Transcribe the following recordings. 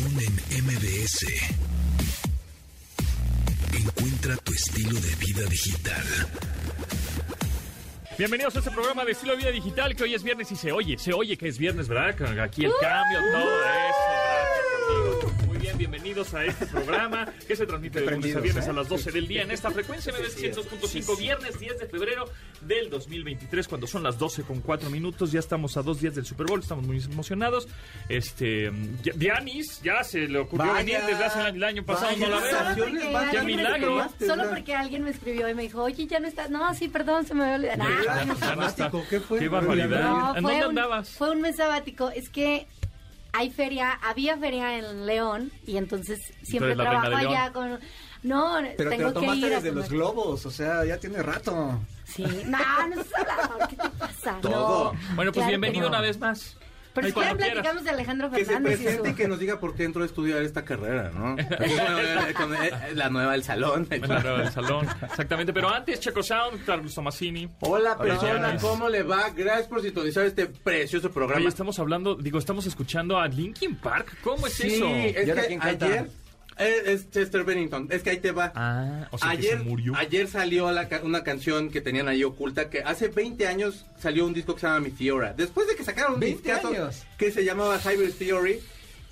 Pontón en MBS. Encuentra tu estilo de vida digital. Bienvenidos a este programa de estilo de vida digital que hoy es viernes y se oye, se oye que es viernes, ¿verdad? Aquí el cambio, todo eso, bienvenidos a este programa que se transmite de lunes a viernes a las 12 del día en esta frecuencia MBS 102.5, viernes 10 de febrero del 2023, cuando son las 12 con 4 minutos, ya estamos a dos días del Super Bowl, estamos muy emocionados. Este, Dianis, ya se le ocurrió Vaya. venir desde hace el año pasado, Vaya. no la veo. Qué Qué milagro. solo porque alguien me escribió y me dijo, oye, ya no estás. No, sí, perdón, se me había olvidado. Ya, Ah, ya no está. sabático, ¿qué fue? Qué barbaridad. no, ¿En dónde un, andabas? Fue un mes sabático. Es que hay feria, había feria en León y entonces siempre trabajo allá con... No, Pero te tengo lo que tomaste ir a desde los globos, o sea, ya tiene rato. Sí, no, no ¿qué te pasa? Todo. No, Bueno, pues claro que bienvenido no. una vez más. Pero si quieren platicamos de Alejandro Que se Fernández y su... y que nos diga por qué entró a estudiar esta carrera, ¿no? Con, eh, la nueva del salón. Bueno, del salón, exactamente. Pero antes, Checo Sound, Carlos Tomasini. Hola, Hola, persona. ¿cómo le va? Gracias por sintonizar este precioso programa. Oye, estamos hablando, digo, estamos escuchando a Linkin Park. ¿Cómo es sí, eso? es ¿Y ahora que ayer eh, es Chester Bennington. Es que ahí te va. Ah, o sea, que ayer, se murió. ayer salió la una canción que tenían ahí oculta que hace 20 años salió un disco que se llama Meteora. Después de que sacaron un 20 discazo años. que se llamaba Hybrid Theory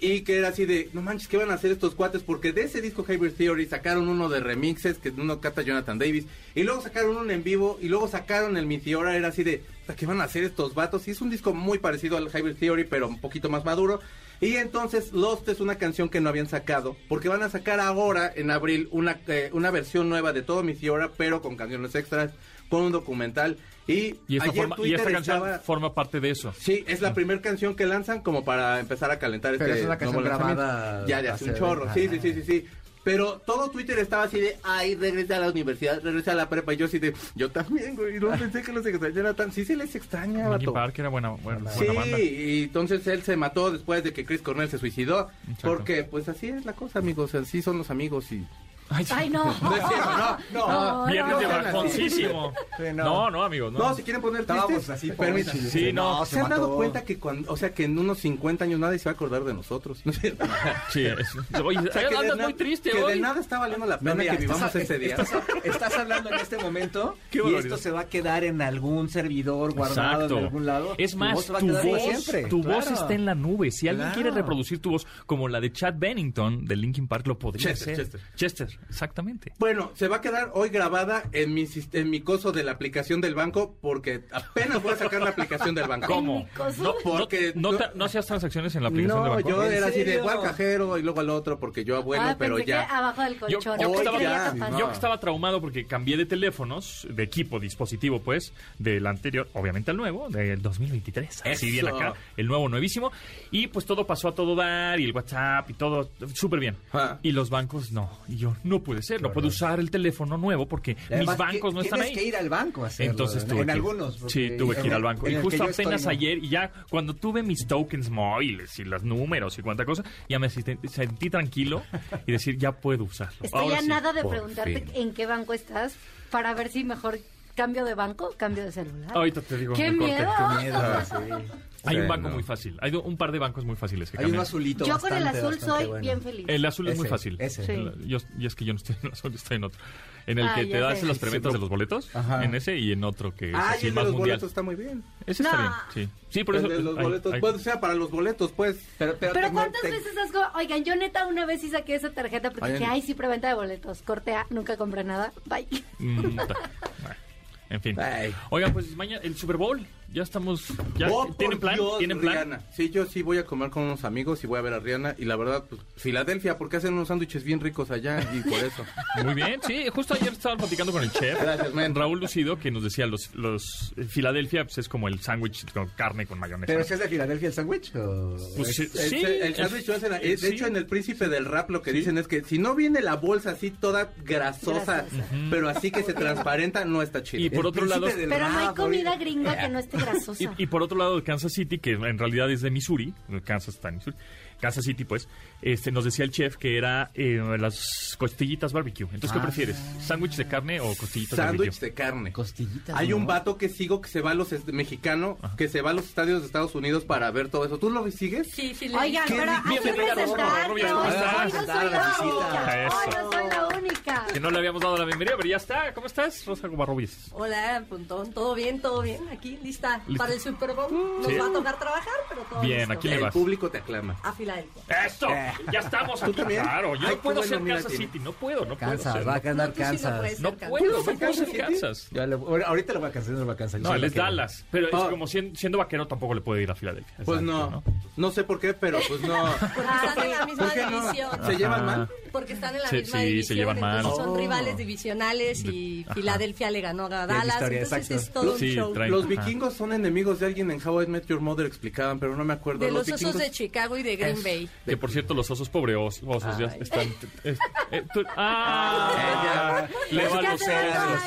y que era así de, no manches, ¿qué van a hacer estos cuates? Porque de ese disco Hybrid Theory sacaron uno de remixes que uno canta Jonathan Davis y luego sacaron uno en vivo y luego sacaron el Meteora, era así de, ¿qué van a hacer estos vatos? Y es un disco muy parecido al Hybrid Theory, pero un poquito más maduro. Y entonces Lost es una canción que no habían sacado, porque van a sacar ahora en abril una, eh, una versión nueva de todo Meteora, pero con canciones extras, con un documental. Y, Y esta, ayer forma- y Twitter esta canción estaba- forma parte de eso. Sí, es la primera canción que lanzan como para empezar a calentar Pero este es una canción grabada Ya de hace un chorro. Sí, sí, sí, sí, sí. Pero todo Twitter estaba así de, ay, regresa a la universidad, regresa a la prepa. Y yo así de, yo también, güey. No pensé que los extrañara tan. Sí, se les extraña. Park era buena, buena, Sí, buena banda. y entonces él se mató después de que Chris Cornell se suicidó. Exacto. Porque, pues así es la cosa, amigos. Así son los amigos y. Ay, sí. Ay, no. No es cierto, no, no. Viernes de no, no, bajoncísimo. Sí, no. No, no, amigos, no. No, si quieren poner tristes, así, permítanme. pobres, Sí, no, ¿Se, han mató. dado cuenta que cuando, o sea, que en unos 50 años nadie se va a acordar de nosotros? ¿No es cierto? Sí, es- oye, O sea, que andas muy triste que hoy. de nada está valiendo la No, pena mira, que vivamos estás, ese día. Estás, estás hablando en este momento Qué y esto se va a quedar en algún servidor guardado Exacto. en algún lado. Es Tu más, voz se va a tu quedar para voz, siempre. tu voz Claro. está en la nube. Si alguien Claro. quiere reproducir tu voz como la de Chad Bennington de Linkin Park, lo podría Chester, hacer. Chester. Chester, exactamente. Bueno, se va a quedar hoy grabada en mi, en mi coso de la aplicación del banco porque apenas voy a sacar la aplicación del banco. ¿Cómo? No, Porque no, no- te- no hacías transacciones en la aplicación de No, banco. yo ¿En era así de serio? voy al cajero y luego al otro porque yo abuelo, ah, pero ya. que abajo del colchón. yo que estaba, ya, yo que estaba traumado porque cambié de teléfonos, de equipo, dispositivo, pues, del anterior, obviamente al nuevo, del 2023. Así Eso. bien acá, el nuevo, nuevísimo. Y pues todo pasó a todo dar, y el WhatsApp y todo, súper bien. Ah. Y los bancos no. Y yo, no puede ser, no puedo usar el teléfono nuevo porque mis bancos no están ahí. Tienes que ir al banco a hacerlo. Entonces en, tuve en que algunos. Sí, tuve que ir al banco. Y justo apenas ayer, y ya cuando tuve mis tokens móviles y los números y cuánta cosa, ya me sentí, sentí tranquilo y decir, ya puedo usarlo. Estoy Ahora a sí. nada de por preguntarte fin. en qué banco estás para ver si mejor cambio de banco, cambio de celular. Ahorita te digo. ¡Qué el corte. miedo! Qué miedo, sí. Hay un banco no. muy fácil. Hay un par de bancos muy fáciles que Hay cambian. azulito. Yo con el azul soy bueno. bien feliz. El azul es muy fácil. ese. Sí. El- yo- y es que yo no estoy en el azul, estoy en otro. En el Ah, que te das sé. las preventas de los boletos. Ajá. En ese y en otro que es Ah, así y el de más los mundial. boletos está muy bien. Ese está bien, sí. Sí, por el eso. de los hay- boletos, hay- pues, o sea, para los boletos, pues. Pero, pero, Pero ¿cuántas te- veces has... Oigan, yo neta una vez sí saqué esa tarjeta porque Ay, dije, ay, sí, preventa de boletos. Cortea, nunca compré nada. Bye. Mm, En fin. Oigan, pues mañana el Super Bowl. Ya estamos. Ya, Oh, ¿Tienen plan? Dios, ¿Tienen plan? Rihanna. Sí, yo sí voy a comer con unos amigos y voy a ver a Rihanna. Y la verdad, pues, Filadelfia, porque hacen unos sándwiches bien ricos allá y por eso. Muy bien, sí. Justo ayer estaba platicando con el chef. Gracias, men. Raúl Lucido, que nos decía los, los Filadelfia pues es como el sándwich con carne con mayonesa. ¿Pero si es de Filadelfia el sándwich? o- Pues sí, El, sí, el sándwich lo hacen- eh, de sí. hecho en el príncipe del rap lo que dicen es que si no viene la bolsa así toda grasosa, Grasosa. pero así que se transparenta, no está chido. Y por El otro lado, Pero no hay comida gringa que no esté Y, y por otro lado, Kansas City, que en realidad es de Missouri, Kansas está en Missouri, Kansas City, pues, este, nos decía el chef que era eh, las costillitas barbecue. Entonces, ¿qué Ah. prefieres? ¿Sándwich de carne o costillitas Sándwich barbecue? de carne. Costillitas. Hay ¿no? un vato que sigo que se va a los mexicano, que se va a los estadios de Estados Unidos para ver todo eso. ¿Tú lo sigues? Sí, sí, le Oigan, ¿Qué pero que No, ¿cómo hoy estás? no soy Presentar a la la visita. única. Hoy Eso. no soy la única. Que no le habíamos dado la bienvenida, pero ya está. ¿Cómo estás, Rosa Gubarrobies? Hola, Puntón, todo bien, todo bien. Aquí lista, Lista. para el Super Bowl. Nos Sí. va a tocar trabajar, pero todo Bien, listo. aquí le El vas. público te aclama. A Filadelfia. ¡Esto! Ya estamos aquí. también? Claro, yo Ay, no puedo bueno, ser Kansas tiene- City. No puedo, no puedo Kansas, ser. va a ganar No, Kansas. No puedo, no ¿Puedo ser puedo Kansas. Ya le- ahorita lo voy a Kansas, no lo va a yo No, él es. Dallas. Pero es Ah. como siendo, siendo vaquero tampoco le puede ir a Filadelfia. Pues Exacto, no, no sé por qué, pero pues no. Porque están en la misma ¿Por qué no? división. ¿Se llevan mal? Porque están en la Sí, misma sí, se división. llevan mal. Oh. Son rivales divisionales y Ajá. Filadelfia le ganó a Dallas. historia, entonces exacto. es todo un show. traen- Los vikingos son enemigos de alguien en How I Met Your Mother explicaban, pero no me acuerdo. De los osos de Chicago y de Green Bay. Que por cierto, los osos pobre os- osos ya están. es- eh, tú- ¡Ah! Le los osos.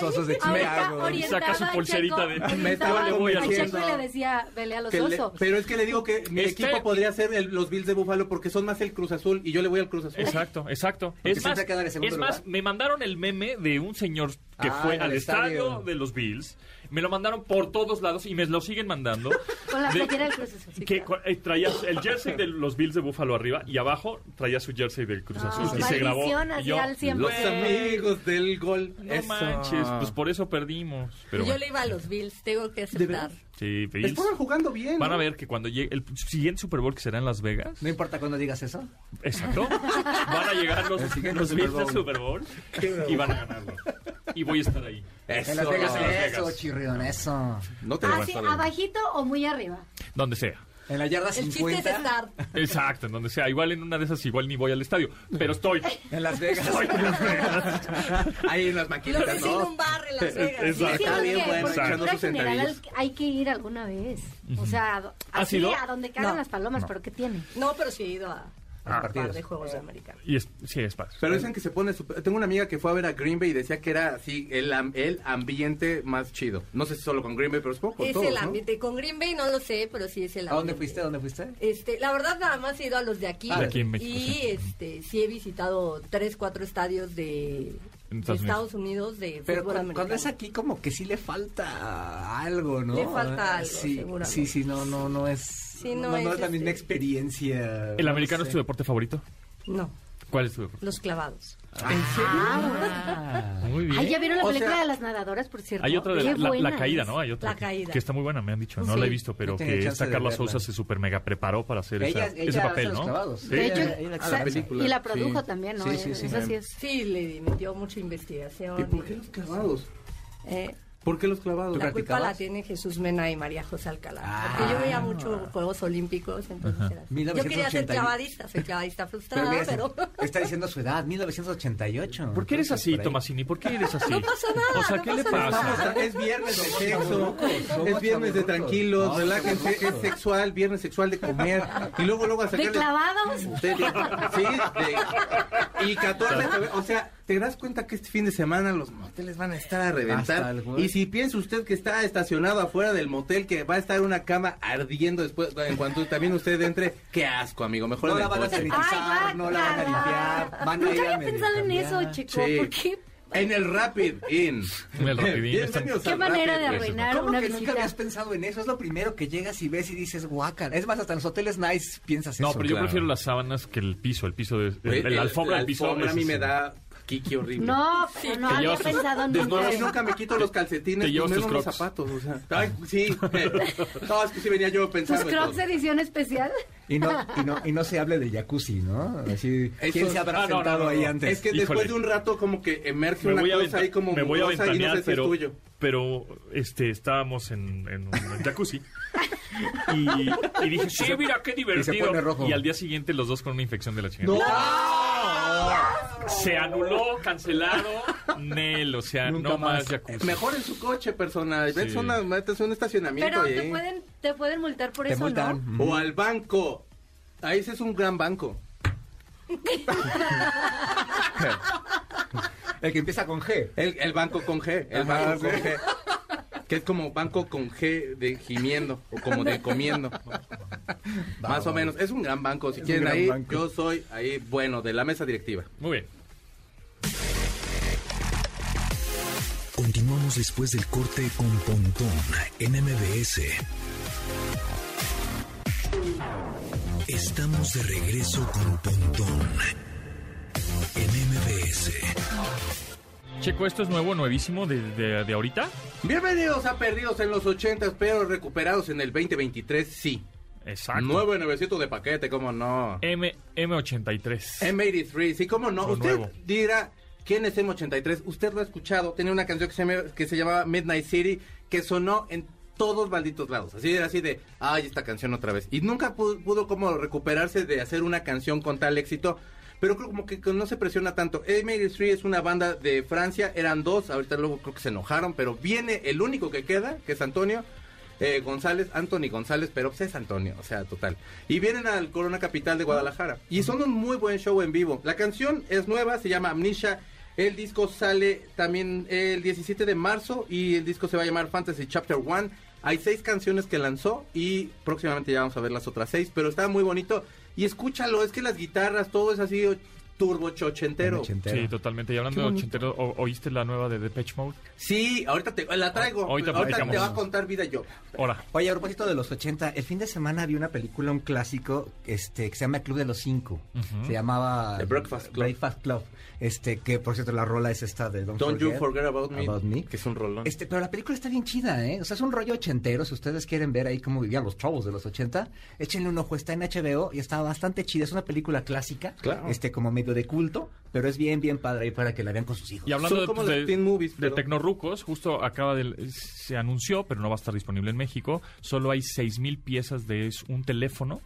los osos de Chicago. orientaba Saca su pulserita de- Me estaba le voy a convenciendo. Checo y le decía, vele a los que le- osos. pero es que le digo que mi Este- equipo podría ser el- los Bills de Buffalo porque son más el Cruz Azul y yo le voy al Cruz Azul. Exacto, exacto. Porque Es más, en segundo es más, lugar. me mandaron el meme de un señor que Ah, fue en al estadio. de los Bills. Me lo mandaron por todos lados y me lo siguen mandando. Con la De- playera del Cruz Azul. que eh, traía el jersey de los Bills de Buffalo arriba y abajo traía su jersey del Cruz Ah, Azul y se grabó. Y yo, Los amigos del gol. No Eso. manches, pues por eso perdimos. Pero yo bueno. le iba a los Bills, tengo que ¿De aceptar. Sí, Bills. Estaban jugando bien. Van ¿no? a ver que cuando llegue el siguiente Super Bowl que será en Las Vegas, No importa cuando digas eso. exacto, van a llegar los, los Bills del. Super Bowl y van a ganarlo. Y voy a estar ahí. Eso. En Las Vegas, En Las eso, Vegas. chirrión, eso. No te Ah, vas sí, a ver. abajito o muy arriba. Donde sea. En la yarda El chiste es 50. estar. Exacto, en donde sea. Igual en una de esas, igual ni voy al estadio. Pero estoy. En Las Vegas. Hay unas Lo maquinitas, ves en ¿no? un bar en Las Vegas. Exacto. Sí, sí, Está porque bien bueno, por echando cultura sus general hay que ir alguna vez. O sea, a- ¿Has así, ido? a donde cagan No. las palomas, pero ¿qué tiene? No, pero sí he ido a, Ah, a un par partidos. de juegos de americano. Y es, sí, es padre. Pero dicen que se pone super- Tengo una amiga que fue a ver a Green Bay y decía que era así el, am- el ambiente más chido. No sé si solo con Green Bay, pero supongo con Es todos, el ¿no? ambiente. Con Green Bay no lo sé, pero sí es el ambiente. ¿A dónde fuiste? ¿A dónde fuiste? Este, la verdad nada más he ido a los de aquí. Ah, de aquí en México, y sí. este, sí he visitado tres, cuatro estadios de, En de Estados Estados Unidos de Pero fútbol americano. cuando es aquí como que sí le falta algo, ¿no? Le falta algo, sí, seguramente. Sí, sí, no, no, no es, Sí, no, no no es la misma este- experiencia. ¿El no americano es tu deporte favorito? No, ¿Cuál es tu deporte? los clavados. Ah. Muy bien. Ay, ¿ya vieron la O película sea, de las nadadoras, por cierto? Hay otra de la, la- la buena caída. ¿no? Hay otra La que- caída. que está muy buena, me han dicho. No Sí. la he visto, pero que esta Carla. Sousa se super mega preparó para hacer Ella- esa- ella ese papel, los ¿no? clavados. Sí. De hecho, Ella- ella la exacto, hace. película. y la produjo Sí. también, ¿no? Sí, sí, sí. Esa sí es. Sí, le metió mucha investigación. ¿Y por qué los clavados? eh, ¿Por qué los clavados? ¿Tú la culpa la tiene Jesús Mena y María José Alcalá. Ah. Porque yo veía mucho Juegos Olímpicos, entonces era así. Yo quería ser 1980. clavadista, soy clavadista Pero frustrada, mira, pero... está diciendo su edad, 1988. ¿Por qué eres así, por. Tomasini? ¿Por qué eres así? No pasa nada, O sea, no ¿qué le pasa nada. es viernes de sexo, es viernes de tranquilos, No, relájense, es sexual, viernes sexual de comer y luego luego a ¿De sacarle clavados? de- de- sí, de- y 14 de febrero, o sea, te das cuenta que este fin de semana los moteles van a estar a Hasta reventar el y si piensa usted que está estacionado afuera del motel que va a estar una cama ardiendo después en cuanto también usted entre, qué asco, amigo, mejor No la el van a sanitizar, Ay, no la van a limpiar. Van a Nunca a había pensado en eso, chico. Sí. ¿Por qué? En el Rapid Inn. En el Rapidín, Bienvenidos ¿Qué manera de Rapid arruinar ¿Cómo una que nunca visita? habías pensado en eso? Es lo primero que llegas y ves y dices, guacan. Es más, hasta en los hoteles nice piensas No, eso. pero yo claro. prefiero las sábanas que el piso, el piso de... el- Güey, el- la alfombra del piso. alfombra a mí me da kiki horrible. No, pero no había tus- pensado De nunca. nunca me quito los calcetines, tus menos los zapatos, o sea. Ay, sí. No, es que sí venía yo ¿Tus pensando. en crocs todo. edición especial? Y no, y no, y no se hable de jacuzzi, ¿no? Así, ¿quién Eso- se habrá Ah, no, sentado no, no, ahí no. antes? Es que Híjole. después de un rato como que emerge Me una cosa aventa- ahí como me voy a y no ventanear, sé si pero, es tuyo. pero este, estábamos en, en un jacuzzi y, y dije, sí, mira, qué divertido. pone rojo. Y al día siguiente los dos con una infección de la chingada. Se anuló, cancelado, Nel, o sea, Nunca no más más. jacuzzi. Mejor en su coche, persona. Sí. Una, a un estacionamiento Pero ahí. te pueden, te pueden multar por Te eso, multan. ¿no? O al banco. Ahí ese es un gran banco. El que empieza con G. El, el banco con G. El Ajá, banco con. G. Que es como banco con G de gimiendo o como de comiendo. Más o menos. Es un gran banco. Si quieren ahí, banco. yo soy ahí, bueno, de la mesa directiva. Muy bien. Continuamos después del corte con Pontón en MBS. Estamos de regreso con Pontón en MBS. Checo, ¿esto es nuevo, nuevísimo de, de, de ahorita? Bienvenidos a Perdidos en los 80, pero recuperados en el 2023, sí. Exacto. Nuevo nuevecito de paquete, cómo no. M, M83. M83, sí, cómo no. Lo Usted nuevo. dirá, ¿quién es M83? Usted lo ha escuchado, tenía una canción que se, que se llamaba Midnight City, que sonó en todos malditos lados. Así era así de, ay, esta canción otra vez. Y nunca pudo, pudo como recuperarse de hacer una canción con tal éxito. Pero creo como que no se presiona tanto. M83 es una banda de Francia, eran dos, ahorita luego creo que se enojaron, pero viene el único que queda, que es Antonio. eh, González, Anthony González, pero pues es Antonio, o sea, total. Y vienen al Corona Capital de Guadalajara. Y son un muy buen show en vivo. La canción es nueva, se llama Amnesia. El disco sale también el 17 de marzo y el disco se va a llamar Fantasy Chapter 1. Hay seis canciones que lanzó y próximamente ya vamos a ver las otras seis, pero está muy bonito. Y escúchalo, es que las guitarras, todo es así turbo chochentero. Ochentero. Sí, totalmente. Y hablando de ochentero, ¿o- ¿oíste la nueva de Depeche Mode? Sí, ahorita te la traigo. Ahorita ahorita te va a contar vida yo. Ahora. Oye, a propósito de los 80, el fin de semana vi una película, un clásico, este, que se llama El Club de los Cinco. Se llamaba... The Breakfast Club. Breakfast Club. Este, que por cierto la rola es esta de Don't, Don't You Forget About Me, About Me. que es un rolón. Este, pero la película está bien chida, ¿eh? O sea, es un rollo ochentero. Si ustedes quieren ver ahí cómo vivían los chavos de los 80, échenle un ojo. Está en HBO y está bastante chida. Es una película clásica, Claro. este, como medio de culto, pero es bien, bien padre ahí para que la vean con sus hijos. Y hablando Son de, como los teen movies, de pero- Tecnorucos, justo acaba de... Se anunció, pero no va a estar disponible en México. Solo hay 6.000 piezas de un teléfono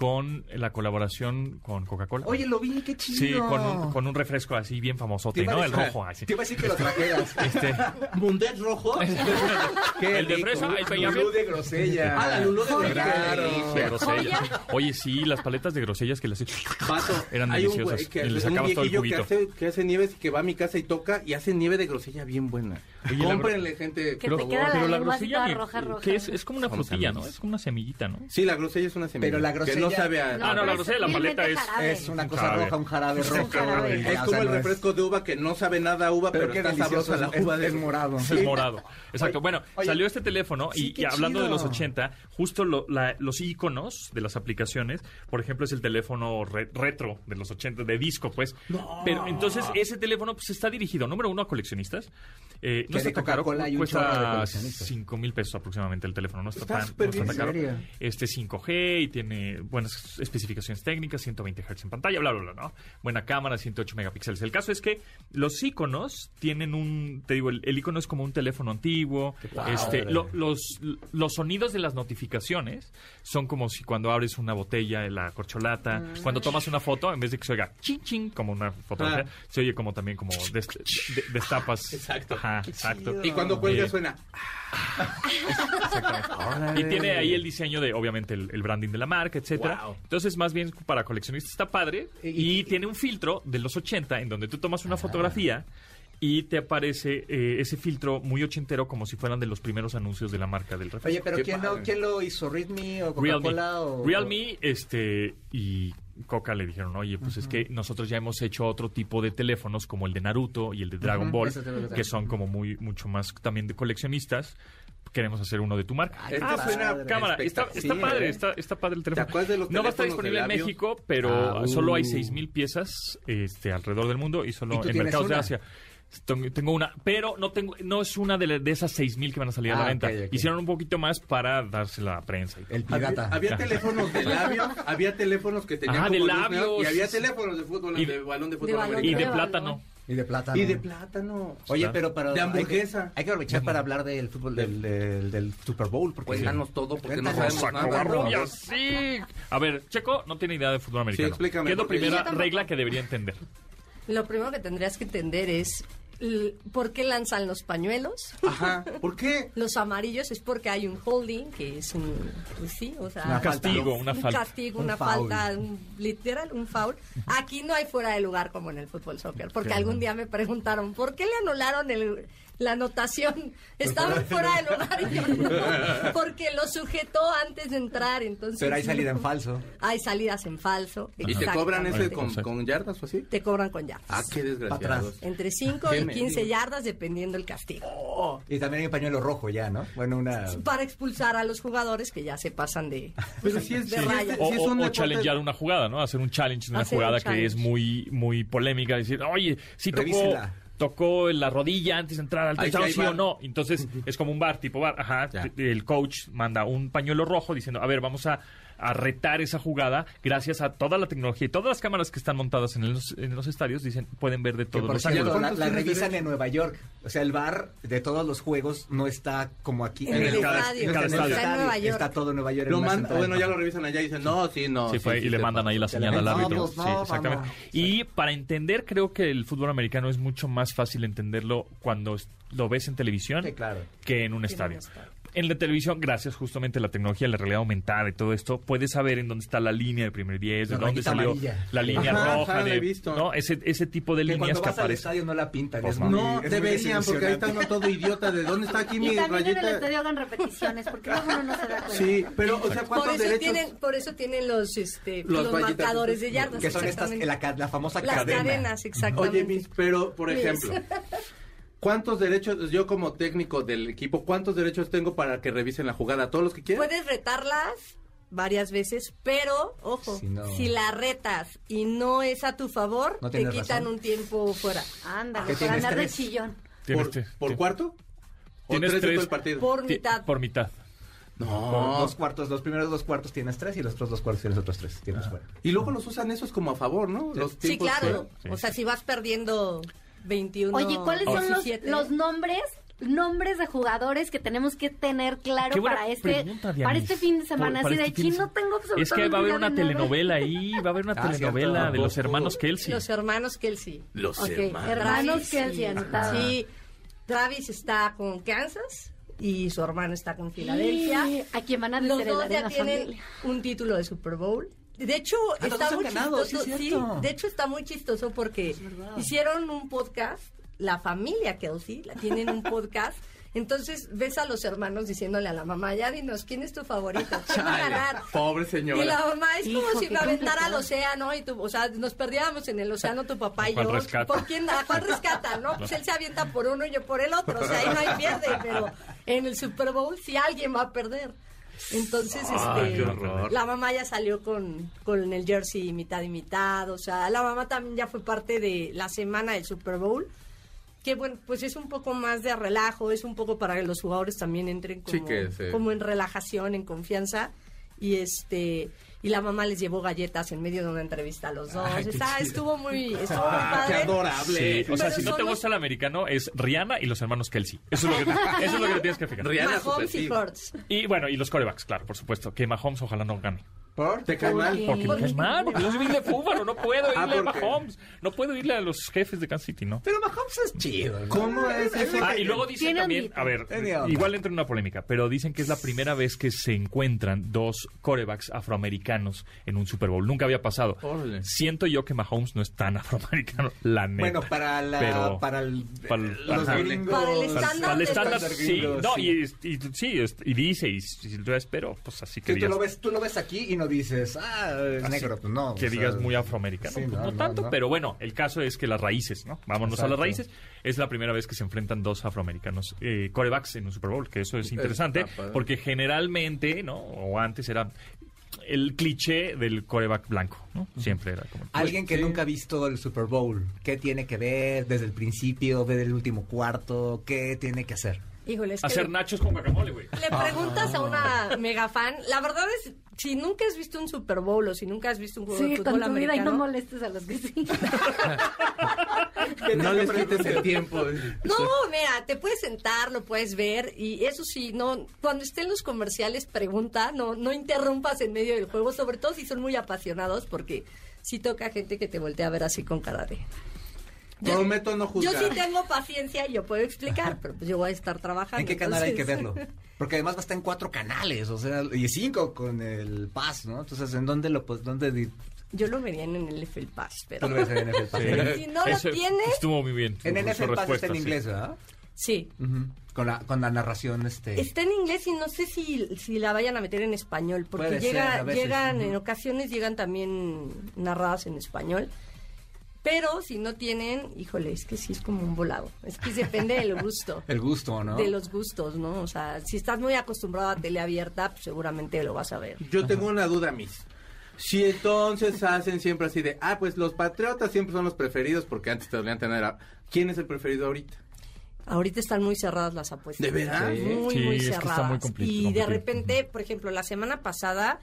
con la colaboración con Coca-Cola. Oye, lo vi, qué chido. Sí, con un, con un refresco así bien Te famosote, iba a ¿no? El decir- rojo, así. Te iba a decir que lo trajeras. Este, Mundet rojo. Qué El de fresa, el. Lulú de grosella. Ah, la Lulú de grosella. de grosella. Oye, sí, las paletas de grosellas que les Vato, Eran hay un deliciosas. güey que Y le un sacabas todo el viejillo que juguito. hace, que hace nieves y que va a mi casa y toca y hace nieve de grosella bien buena. Oye, Cómprenle, gente. Que te queda la pero la grosella roja, roja. que es, es como una frutilla, ¿no? Es como una semillita, ¿no? Sí, la grosella es una semilla. Pero la Que no sabe a... Ah, no, la grosella, la es paleta es-. Es una Un cosa jarabe. roja, un jarabe Es un rojo. jarabe. y Es como sea, el no es- refresco de uva que no sabe nada a uva, pero, Pero qué está sabrosa la es- uva. de- es morado. Es morado. Exacto. Bueno, Oye, salió este teléfono sí, y, hablando de los 80, justo lo- la- los iconos de las aplicaciones, por ejemplo, es el teléfono re- retro de los 80, de disco, pues. Pero entonces ese teléfono pues está dirigido, número uno, a coleccionistas. Eh, no está tan caro, cuesta coleccionistas. 5 mil pesos aproximadamente el teléfono, no está, Está tan, no está tan caro. Este 5G y tiene buenas especificaciones técnicas, 120 Hz en pantalla, bla, bla, bla, ¿no? Buena cámara, 108 megapíxeles. El caso es que los iconos tienen un, te digo, el, el icono es como un teléfono antiguo. este, lo- los, los sonidos de las notificaciones son como si cuando abres una botella, la corcholata, cuando tomas una foto, en vez de que se oiga ching ching como una fotografía, Ah. se oye como también como dest- de- destapas. Exacto. Ajá, exacto. Y cuando cuelga Eh, suena... y tiene ahí el diseño de, obviamente, el, el branding de la marca, etcétera. Wow. Entonces, más bien para coleccionistas está padre. Y, tiene un filtro de los 80 en donde tú tomas una fotografía y te aparece eh, ese filtro muy ochentero como si fueran de los primeros anuncios de la marca del refresco. Oye, pero Qué ¿quién lo, padre. ¿quién lo hizo? ¿Realme o Realme. Coca-Cola? o- Realme, este, y Coca le dijeron, oye, pues es que nosotros ya hemos hecho otro tipo de teléfonos como el de Naruto y el de Dragon Ball, que son como muy, mucho más también de coleccionistas. Queremos hacer uno de tu marca. Ay, ah, pues, cámara, está, está Sí, padre, ¿eh? está, está padre el teléfono. acuerdas de los no va a estar disponible en? México, pero Ah, solo hay uh. 6.000 piezas este, alrededor del mundo y ¿Y solo en mercados de? Asia. Tengo- una, pero no tengo, no es una de, la- de esas 6.000 que van a salir a la Ah, venta. Hicieron un poquito más para dársela a prensa. y todo. El Había, pirata. había teléfonos de labios, había teléfonos que tenían Ah, como de labios. y había teléfonos de fútbol, Y- de balón de de fútbol balón Y americano. de plátano. Y de plátano. Y de plátano. Oye, pero para... De hay que- hamburguesa. Hay que, aprovechar para hablar del fútbol, del, del, del Super Bowl. Porque Cuéntanos todo porque no sabemos Saco nada. Barrubia, sí. A ver, Checo no tiene idea de fútbol americano. explícame, ¿Qué es la primera regla que debería entender? Lo primero que tendrías que entender es por qué lanzan los pañuelos. Ajá. ¿Por qué? Los amarillos es porque hay un holding, que es un, pues sí, o sea, Una Un castigo, una un falta. castigo, Un una foul. falta, un- literal, un foul. Aquí no hay fuera de lugar como en el fútbol soccer, porque algún día me preguntaron, ¿por qué le anularon el la anotación. Estaban fuera del hogar y yo no, porque lo sujetó antes de entrar, entonces... Pero hay salida en falso. Hay salidas en falso. ¿Y te cobran ese con, con yardas o así? Te cobran con yardas. Ah, qué desgraciados. Entre 5 Qué y 15 mendigo. yardas dependiendo el castigo. Y también hay un pañuelo rojo ya, ¿no? Bueno, una... Para expulsar a los jugadores que ya se pasan de, Pero sí es, de sí raya. O, challengear una jugada, ¿no? Hacer un challenge de una Hacer un jugada que es muy, muy polémica. Decir, oye, si tocó, Revísela. Tocó la rodilla antes de entrar al touchdown, sí o no. Entonces es como un bar, tipo bar. Ajá. Ya. El coach manda un pañuelo rojo diciendo, a ver, vamos a, a retar esa jugada gracias a toda la tecnología y todas las cámaras que están montadas en los, en los estadios. Dicen, pueden ver de Que todos por los cierto, ángulos. la, ¿Cuántos la revisan en Nueva York. O sea, el bar de todos los juegos no está como aquí. En el cada- estadio. en cada está en el estadio. Está en Nueva York. Está todo en Nueva York. en Lo una man- central. bueno, ya lo revisan allá y dicen, no, sí, no. Sí, fue, y le mandan ahí la Se señal al árbitro. Sí, no, exactamente. vamos. Y para entender, creo que el fútbol americano es mucho más fácil entenderlo cuando lo ves en televisión Sí, claro. que en un Que en un estadio. En la televisión, gracias justamente a la tecnología, la realidad aumentada y todo esto, puedes saber en dónde está la línea del primer 10, de dónde salió amarilla. la línea Ajá, roja, ajá, de, visto. ¿no? ese, ese tipo de Que líneas cuando que vas al aparecen. estadio no la pintan. Por Es favor. muy, No, es deberían, porque ahí está uno todo idiota de dónde está aquí mi Y también en el estadio hagan repeticiones, porque luego uno no se da cuenta. Sí, pero, o sea, Por ¿cuántos eso, derechos? tienen, por eso tienen los, este, Los marcadores esas. de yardas. Que son estas, la, la famosa Las cadena. cadenas, exactamente. Oye, Miss, pero, por ejemplo, ¿cuántos derechos, yo como técnico del equipo, cuántos derechos tengo para que revisen la jugada? ¿Todos los que quieran? Puedes retarlas varias veces, pero, ojo, Si no- si la retas y no es a tu favor, No te quitan razón. un tiempo fuera. Ándale, por tienes andar de tres. chillón. ¿Por, tres- por cuarto? ¿O Tienes tres, de tres todo el partido? Por mitad. Por mitad. No. Dos cuartos, los primeros dos cuartos tienes tres y los otros dos cuartos tienes otros tres. Tienes fuera. Y luego los usan esos como a favor, ¿no? Los Sí, claro. sí. O sea, si vas perdiendo 21 Oye, ¿cuáles son los, 17? los nombres nombres de jugadores que tenemos que tener claro para este pregunta, para este fin de semana? Así de este no tengo absolutamente Es que va a haber una telenovela ahí, va a haber una Ah, telenovela cierto. de los hermanos Kelsey. Los hermanos Kelsey. Los Ok, hermanos. Kelsey, anotado. Sí, Travis está con Kansas y su hermano está con Filadelfia. Y a quien van a Los dos ya tienen familia. un título de Super Bowl. De hecho, Ah, está muy ganado, sí, chistoso. es Sí, cierto. de hecho está muy chistoso porque hicieron un podcast, la familia Kelsey, la tienen un podcast. Entonces ves a los hermanos diciéndole a la mamá, ya dinos, ¿quién es tu favorito? ¿Quién va a Chale, ganar? Pobre señora. Y la mamá es Hijo, como si me aventara al océano y tu, o sea, nos perdiéramos en el océano tu papá y ¿A cuál yo. rescata? ¿Por quién? ¿A cuál rescata? No, pues él se avienta por uno y yo por el otro. O sea, ahí no hay pierde, pero en el Super Bowl sí alguien va a perder. Entonces, qué este, la mamá ya salió con, con el jersey mitad y mitad. O sea, la mamá también ya fue parte de la semana del Super Bowl. Que bueno, pues es un poco más de relajo, es un poco para que los jugadores también entren como, Sí, que se- como en relajación, en confianza. Y este y la mamá les llevó galletas en medio de una entrevista a los dos. Ay, Está- estuvo muy, estuvo muy Ah, qué padre. adorable. Sí, o sea, Pero si no te los- gusta el americano, es Rihanna y los hermanos Kelsey. Eso es lo que te, eso es lo que te tienes que fijar. Rihanna Mahomes y. Hurts. Y bueno, y los corebacks, claro, por supuesto. Que Mahomes ojalá no gane. ¿Por? ¿Te cae mal? Porque me caes mal, porque yo soy bien de fútbol, no puedo irle Ah, a porque- Mahomes. No puedo irle a los jefes de Kansas City, ¿no? Pero Mahomes es chido. ¿no? ¿Cómo es eso? Ah, y luego dicen también, a ver, igual entra en una polémica, pero dicen que es la primera vez que se encuentran dos corebacks afroamericanos en un Super Bowl. Nunca había pasado. Órale. Siento yo que Mahomes no es tan afroamericano, la neta. Bueno, para la Pero- para, el, para el- los gringos. Para el Para- estándar para el estándar, sí, gringos, no, sí. y, y- sí, y dice, y, y yo espero, pues así que Sí, tú lo ves, tú lo ves aquí y no dices, ah, es Así negro, pues no. que o sea, digas muy afroamericano. sí, Pues no, no, no, tanto, no. pero bueno, el caso es que las raíces, ¿no? Vámonos a las raíces. Es la primera vez que se enfrentan dos afroamericanos eh, corebacks en un Super Bowl, que eso es interesante, Está porque generalmente, ¿no? O antes era el cliché del coreback blanco, ¿no? Siempre era como... Alguien que Sí. nunca ha visto el Super Bowl, ¿qué tiene que ver desde el principio, ver el último cuarto? ¿Qué tiene que hacer? Híjole, es que Hacer le- nachos con guacamole, güey. Le preguntas a una mega fan, la verdad es, si nunca has visto un Super Bowl o si nunca has visto un juego de fútbol con tu vida y no americano, molestes a los que sí. No les quites el tiempo. no, mira, te puedes sentar, lo puedes ver y eso sí, no, cuando estén los comerciales pregunta, no, no interrumpas en medio del juego, sobre todo si son muy apasionados, porque sí toca gente que te voltea a ver así con cara de. Prometo no Yo juzgar. sí tengo paciencia y yo puedo explicar, pero pues yo voy a estar trabajando. ¿En qué canal hay que verlo? Porque además va a estar en cuatro canales, o sea, y cinco con el Pass, ¿no? Entonces, ¿en dónde lo pues, dónde di- Yo lo vería en el NFL Pass, pero tú lo ves en NFL Pass? Sí. si no lo tienes, Estuvo muy bien. En su NFL Pass está en sí. inglés, ¿verdad? Sí. Con la, con la narración, este... Está en inglés y no sé si, si la vayan a meter en español, porque Puede ser, llega, a veces, llegan, en ocasiones llegan también narradas en español. Pero si no tienen, híjole, es que sí es como un volado. Es que depende del gusto. El gusto, ¿no? De los gustos, ¿no? O sea, si estás muy acostumbrado a tele abierta, pues seguramente lo vas a ver. Yo tengo una duda, Miss. Si entonces hacen siempre así de, ah, pues los patriotas siempre son los preferidos, porque antes te dolían tener a... ¿Quién es el preferido ahorita? Ahorita están muy cerradas las apuestas. ¿De verdad? Sí. Muy, Sí, muy es que está cerradas. muy y de repente, por ejemplo, la semana pasada,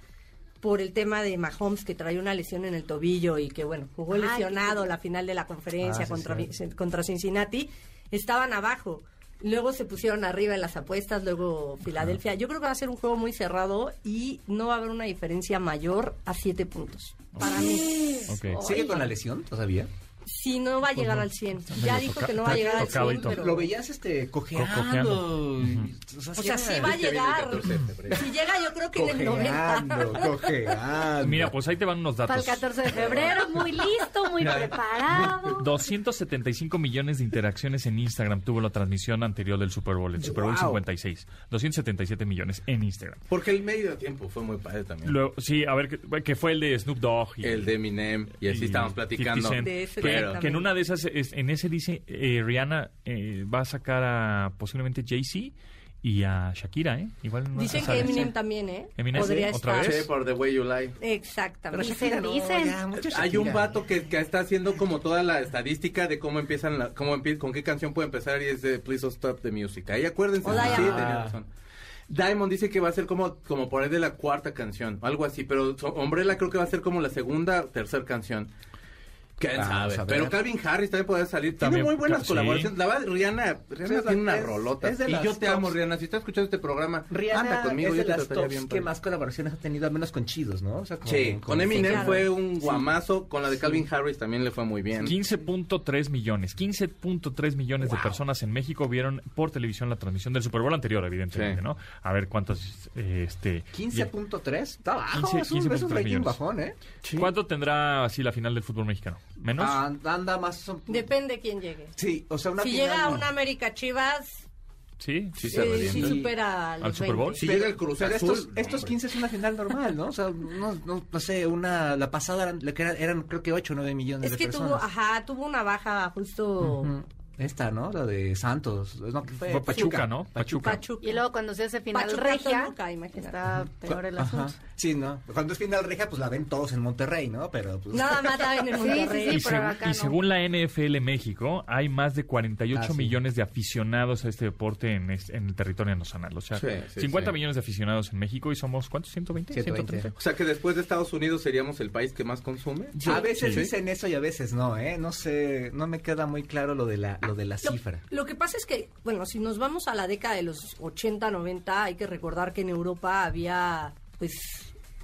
por el tema de Mahomes, que trae una lesión en el tobillo y que, bueno, jugó Ay, lesionado qué- la final de la conferencia Ah, sí, contra, sí. contra Cincinnati, estaban abajo. Luego se pusieron arriba en las apuestas, luego Filadelfia. Yo creo que va a ser un juego muy cerrado y no va a haber una diferencia mayor a siete puntos. Para mí. ¿Sigue con la lesión todavía? Si no va a llegar al 100. Ya dijo que no va a llegar al 100, tocadito. pero... Lo veías este cojeando. cojeando. Ujú. O O sea, sí va a llegar. 14 de febrero. Si llega, yo creo que en el 90. Cojeando, cojeando. Mira, pues ahí te van unos Para el datos. 14 de febrero, muy listo, muy preparado. 275 millones de interacciones en Instagram tuvo la transmisión anterior del Super Bowl, el Super Bowl Wow. 56. 277 millones en Instagram. Porque el medio tiempo fue muy padre también. Luego, sí, a ver, que, que fue el de Snoop Dogg. Y, el de Eminem, y así y estábamos platicando. 50 Cent. De ese que en una de esas, es- en ese dice, eh, Rihanna eh, va a sacar a posiblemente Jay-Z y a Shakira, ¿eh? Igual una Dicen que. Eminem también, ¿eh? Eminem, Podría ¿sí? ¿Otra estar. vez? Sí, por The Way You Lie. Exactamente. Dicen, dicen. Hay un vato que, que está haciendo como toda la estadística de cómo empiezan, la, cómo empie- con qué canción puede empezar y es de Please Don't Stop the Music. Ahí acuérdense. O sí, Diamond. tenía razón. Diamond dice que va a ser como, como por ahí de la cuarta canción, algo así, pero Umbrella creo que va a ser como la segunda o tercera canción. ¿Quién sabe? Pero Calvin Harris también puede salir. También, tiene muy buenas sí. colaboraciones. La verdad, Rihanna, Rihanna es tiene una es- rolota. es de Y yo te amo, tops. Rihanna. Si estás escuchando este programa, Rihanna anda conmigo. es yo de te las trataría tops bien, que padre. más colaboraciones ha tenido, al menos con chidos, ¿no? O sea, con, Sí, con Eminem claro. fue un guamazo, con la de Calvin Harris también le fue muy bien. 15.3 millones, 15.3 millones de personas en México vieron por televisión la transmisión del Super Bowl anterior, evidentemente, Sí. ¿no? A ver cuántos, eh, este... 15.3. Está bajo, 15, es un, es un 15.3 rating millones. bajón, ¿eh? ¿Cuánto tendrá así la final del fútbol mexicano? ¿Menos? Ah, anda más... Depende quién llegue. Sí, o sea, una si final- llega a una América Chivas, ¿Sí? Sí eh, se sí supera ¿Al los Super Bowl? 20. Si llega el Cruz Pero Azul, estos, no, estos hombre. 15 es una final normal, ¿no? O sea, no, no, no sé, una, la pasada eran, que eran creo que 8 o 9 millones Es de que personas. tuvo, ajá, tuvo una baja justo Ujú. Esta, ¿no? La de Santos. No, ¿qué fue? Fue Pachuca, ¿no? Pachuca. Pachuca. Y luego cuando se hace final Pachuca, regia, Toluca, imagínate. está peor el Ajá. Sí, ¿no? Cuando es final regia, pues la ven todos en Monterrey, ¿no? Pero pues... Nada más la ven en Sí, sí, Monterrey. sí. y, acá y no. según la NFL México, hay más de 48 Ah, sí. millones de aficionados a este deporte en, es- en el territorio nacional. O sea, Sí, sí, 50 sí. millones de aficionados en México y somos, ¿cuántos? ¿120? 120. 130. O sea que después de Estados Unidos seríamos el país que más consume. a veces sí. dicen eso y a veces no, ¿eh? No sé, no me queda muy claro lo de la, lo de la Lo- cifra. Lo, que pasa es que, bueno, si nos vamos a la década de los 80, 90, hay que recordar que en Europa había, pues,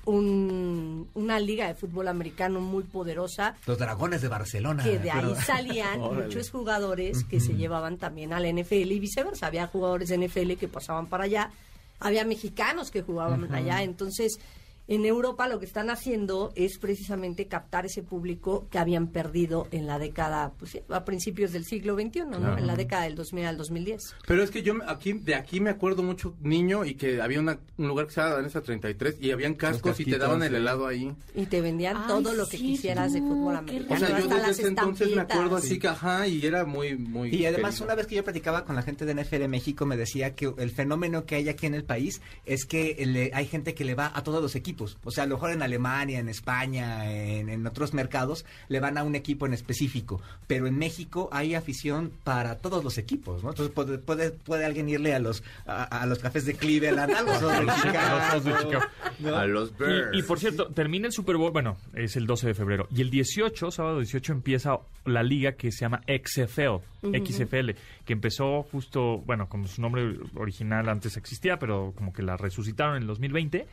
un- una liga de fútbol americano muy poderosa Los dragones de Barcelona. que de ahí pero- salían Órale. muchos jugadores que se llevaban también al NFL y viceversa. Había jugadores de NFL que pasaban para allá, había mexicanos que jugaban allá, entonces en Europa lo que están haciendo es precisamente captar ese público que habían perdido en la década, pues sí, a principios del siglo XXI, ¿no? En la década del 2000 al 2010. Pero es que yo me- aquí de aquí me acuerdo mucho niño y que había una- un lugar que se llama Danesa 33 y habían cascos y te daban el sí. helado ahí. Y te vendían Ay, todo lo que sí, quisieras de fútbol americano. O sea, yo hasta desde ese entonces me acuerdo así que ajá y era muy muy Y además, querido. una vez que yo platicaba con la gente de NFL México, me decía que el fenómeno que hay aquí en el país es que le- hay gente que le va a todos los equipos. O sea, a lo mejor en Alemania, en España, en, en otros mercados, le van a un equipo en específico. Pero en México hay afición para todos los equipos, ¿no? Entonces puede, puede, puede alguien irle a los, a, a los cafés de Cleveland, a los de Chicago, A los Bears. Y, y por cierto, termina el Super Bowl, bueno, es el 12 de febrero. Y el 18, sábado 18, empieza la liga que se llama XFL, XFL, que empezó justo, bueno, como su nombre original antes existía, pero como que la resucitaron en el 2020.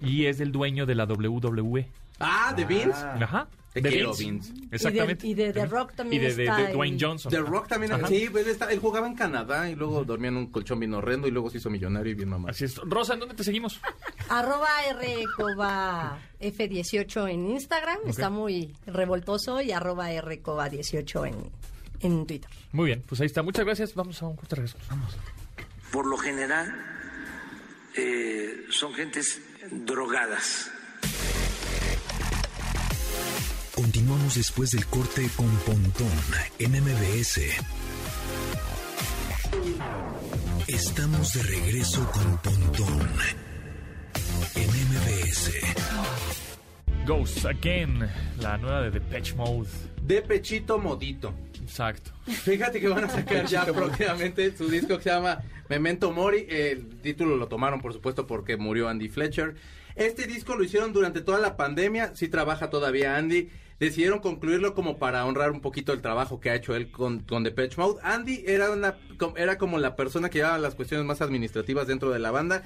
Y es del dueño de la WWE. Ah, de Vince. Ah. Ajá. Te de quiero, Vince. Vince. Exactamente. Y de- y de The Rock también Y de, de- está de Dwayne Johnson. The Rock también, Ajá. sí, pues, está- él jugaba en Canadá y luego dormía en un colchón bien horrendo y luego se hizo millonario y bien mamá. Así es. Rosa, ¿en dónde te seguimos? Arroba Rcoba F18 en Instagram, está muy revoltoso, y arroba Rcoba18 en en Twitter. Muy bien, pues ahí está. Muchas gracias. Vamos a un corte de regreso. Vamos. por lo general eh, son gentes drogadas. Continuamos después del corte con Pontón en MBS. Estamos de regreso con Pontón en MBS. Ghosts Again, la nueva de Depeche Mode. De pechito modito. Exacto. Fíjate que van a sacar ya próximamente su disco que se llama Memento Mori. El título lo tomaron, por supuesto, porque murió Andy Fletcher. Este disco lo hicieron durante toda la pandemia. Sí trabaja todavía Andy. Decidieron concluirlo como para honrar un poquito el trabajo que ha hecho él con, con Depeche Mode. Andy era, una, era como la persona que llevaba las cuestiones más administrativas dentro de la banda.